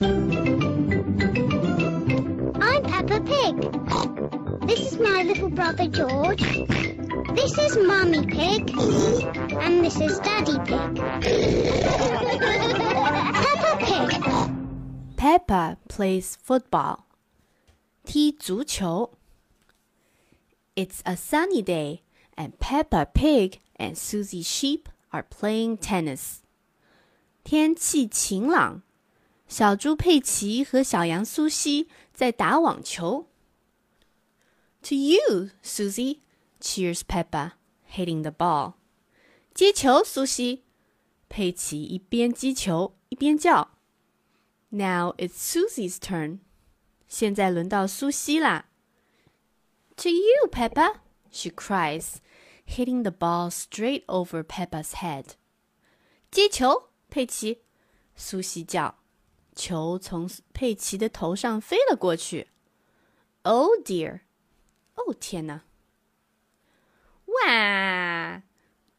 I'm Peppa Pig. This is my little brother George. This is Mummy Pig. And this is Daddy Pig. Peppa Pig. Peppa plays football. 踢足球. It's a sunny day, and Peppa Pig and Susie Sheep are playing tennis. 天气晴朗， 小猪佩奇和小羊苏西在打网球。To you, Susie, cheers Peppa, hitting the ball. 接球，苏西。佩奇一边击球一边叫。Now it's Susie's turn. 现在轮到苏西啦。To you, Peppa, she cries, hitting the ball straight over Peppa's head. 接球，佩奇。苏西叫。 球从佩奇的头上飞了过去。Oh dear！哦天哪！哇！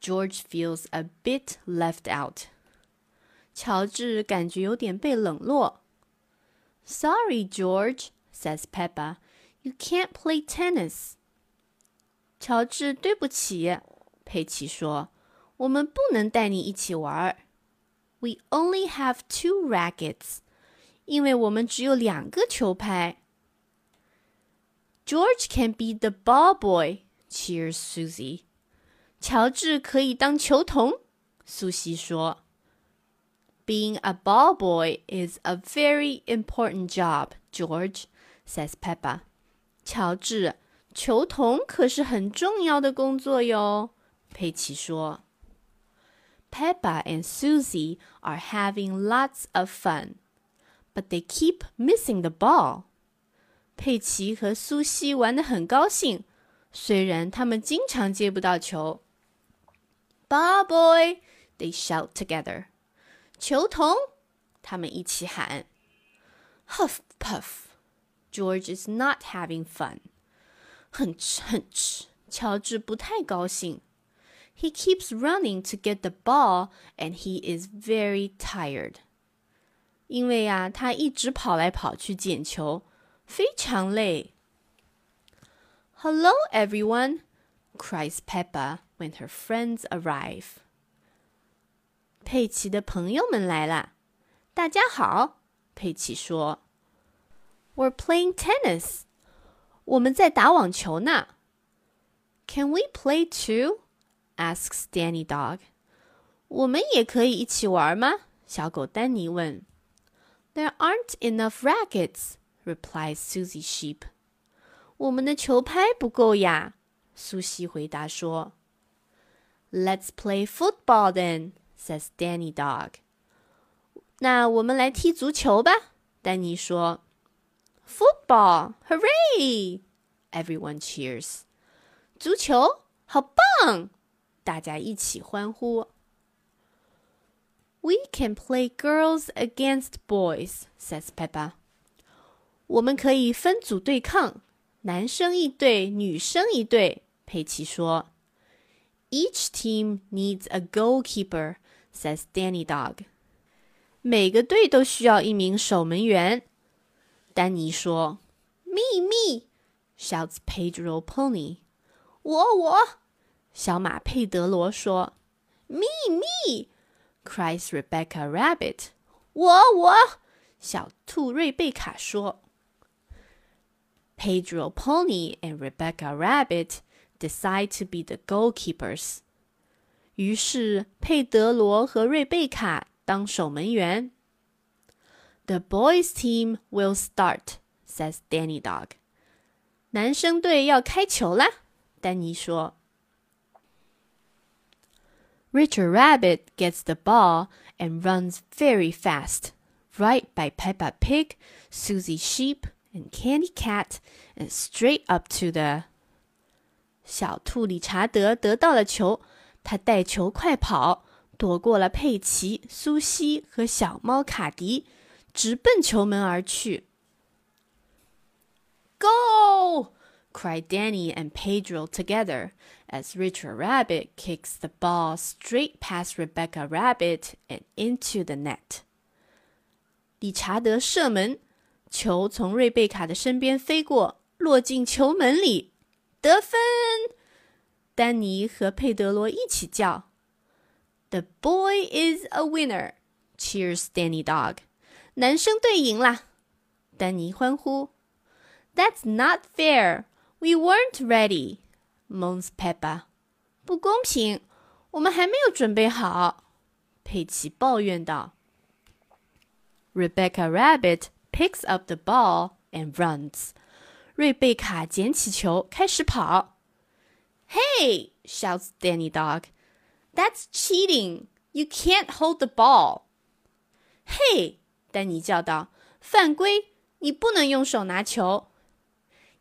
George feels a bit left out。乔治感觉有点被冷落。Sorry, George, says Peppa. You can't play tennis. 乔治，对不起，佩奇说，我们不能带你一起玩。We only have two rackets. 因为我们只有两个球拍。George can be the ball boy. Cheers, Susie. 乔治可以当球童，苏西说。Being a ball boy is a very important job, George, says Peppa. 乔治，球童可是很重要的工作哟，佩奇说。Peppa and Susie are having lots of fun, but they keep missing the ball. 佩奇和苏西玩得很高兴，虽然他们经常接不到球。Ball boy, they shout together. 球童，他们一起喊。Huff puff. George is not having fun. Hunch hunch. 乔治不太高兴。He keeps running to get the ball, and he is very tired. 因为呀、啊，他一直跑来跑去捡球，非常累。Hello, everyone! cries Peppa when her friends arrive. 佩奇的朋友们来啦！大家好，佩奇说。We're playing tennis. 我们在打网球呢。Can we play too? asks Danny Dog. 我们也可以一起玩吗？小狗丹尼问。 There aren't enough rackets, replies Susie Sheep. 我们的球拍不够呀，苏西回答说。Let's play football then, says Danny Dog. 那我们来踢足球吧，丹尼说。Football, hooray! Everyone cheers. 足球，好棒！大家一起欢呼。 We can play girls against boys, says Peppa. 我们可以分组对抗，男生一队，女生一队。佩奇说。Each team needs a goalkeeper, says Danny Dog. 每个队都需要一名守门员。丹尼说。Me, me, shouts Pedro Pony. 我我，小马佩德罗说。Me, me, cries Rebecca Rabbit. 我我，小兔瑞贝卡说。Pedro Pony and Rebecca Rabbit decide to be the goalkeepers. 于是佩德罗和瑞贝卡当守门员。The boys' team will start, says Danny Dog. 男生队要开球啦，丹尼说。 Richard Rabbit gets the ball and runs very fast, right by Peppa Pig, Susie Sheep, and Candy Cat, and straight up to the 小兔理查德得到了球，他带球快跑，躲过了佩奇、苏西和小猫卡迪，直奔球门而去。Go! cried Danny and Pedro together as Richard Rabbit kicks the ball straight past Rebecca Rabbit and into the net. 理查德射门，球从瑞贝卡的身边飞过，落进球门里，得分！丹尼和佩德罗一起叫：“The boy is a winner!” Cheers, Danny Dog！男生队赢啦！丹尼欢呼。That's not fair. We weren't ready. Moans Peppa。不公平，我们还没有准备好。佩奇抱怨道。Rebecca Rabbit picks up the ball and runs. 瑞贝卡捡起球，开始跑。Hey! shouts Danny Dog. That's cheating. You can't hold the ball. 嘿，丹尼叫道：“犯规！你不能用手拿球。”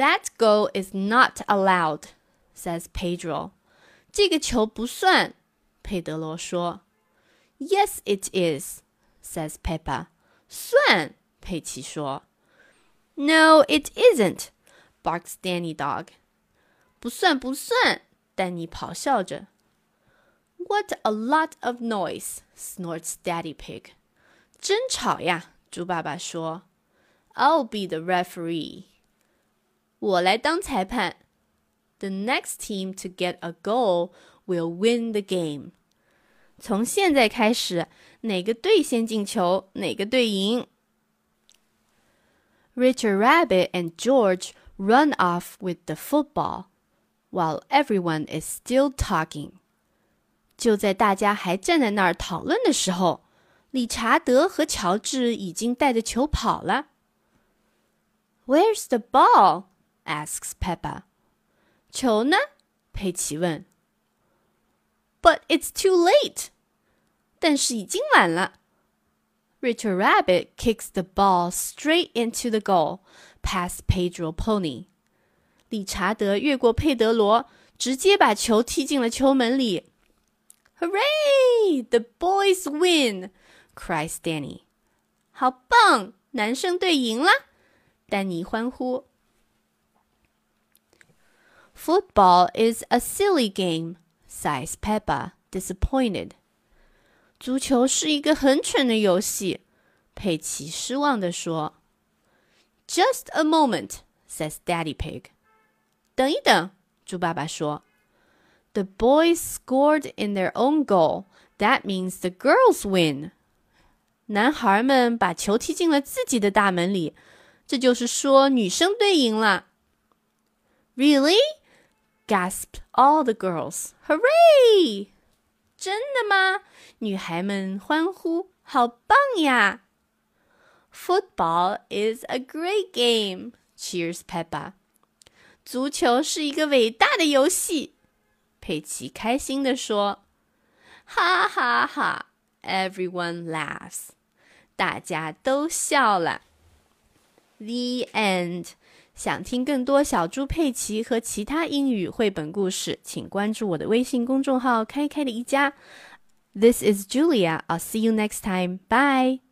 That goal is not allowed, says Pedro. 这个球不算，佩德罗说。Yes, it is, says Peppa. 算，佩奇说。No, it isn't, barks Danny Dog. 不算不算，丹尼咆哮着。What a lot of noise! snorts Daddy Pig. 真吵呀！猪爸爸说。I'll be the referee. 我来当裁判。The next team to get a goal will win the game. 从现在开始，哪个队先进球，哪个队赢。Richard Rabbit and George run off with the football, while everyone is still talking. 就在大家还站在那儿讨论的时候，理查德和乔治已经带着球跑了。Where's the ball? asks Peppa. 球呢？佩奇问。But it's too late. 但是已经晚了。Richard Rabbit kicks the ball straight into the goal, past Pedro Pony. 理查德越过佩德罗，直接把球踢进了球门里。Hooray! The boys win! cries Danny. 好棒！男生队赢了！丹尼欢呼。 Football is a silly game, sighs Peppa, disappointed. 足球是一个很蠢的游戏，佩奇失望地说。Just a moment, says Daddy Pig. 等一等，猪爸爸说。The boys scored in their own goal. That means the girls win. 男孩们把球踢进了自己的大门里，这就是说女生队赢了。Really? gasped all the girls. Hooray! 真的吗？女孩们欢呼，好棒呀！Football is a great game. Cheers, Peppa. 足球是一个伟大的游戏。佩奇开心地说：“哈哈哈！”Everyone laughs. 大家都笑了。The end. 想听更多小猪佩奇和其他英语绘本故事，请关注我的微信公众号“开开的一家”。This is Julia. I'll see you next time. Bye.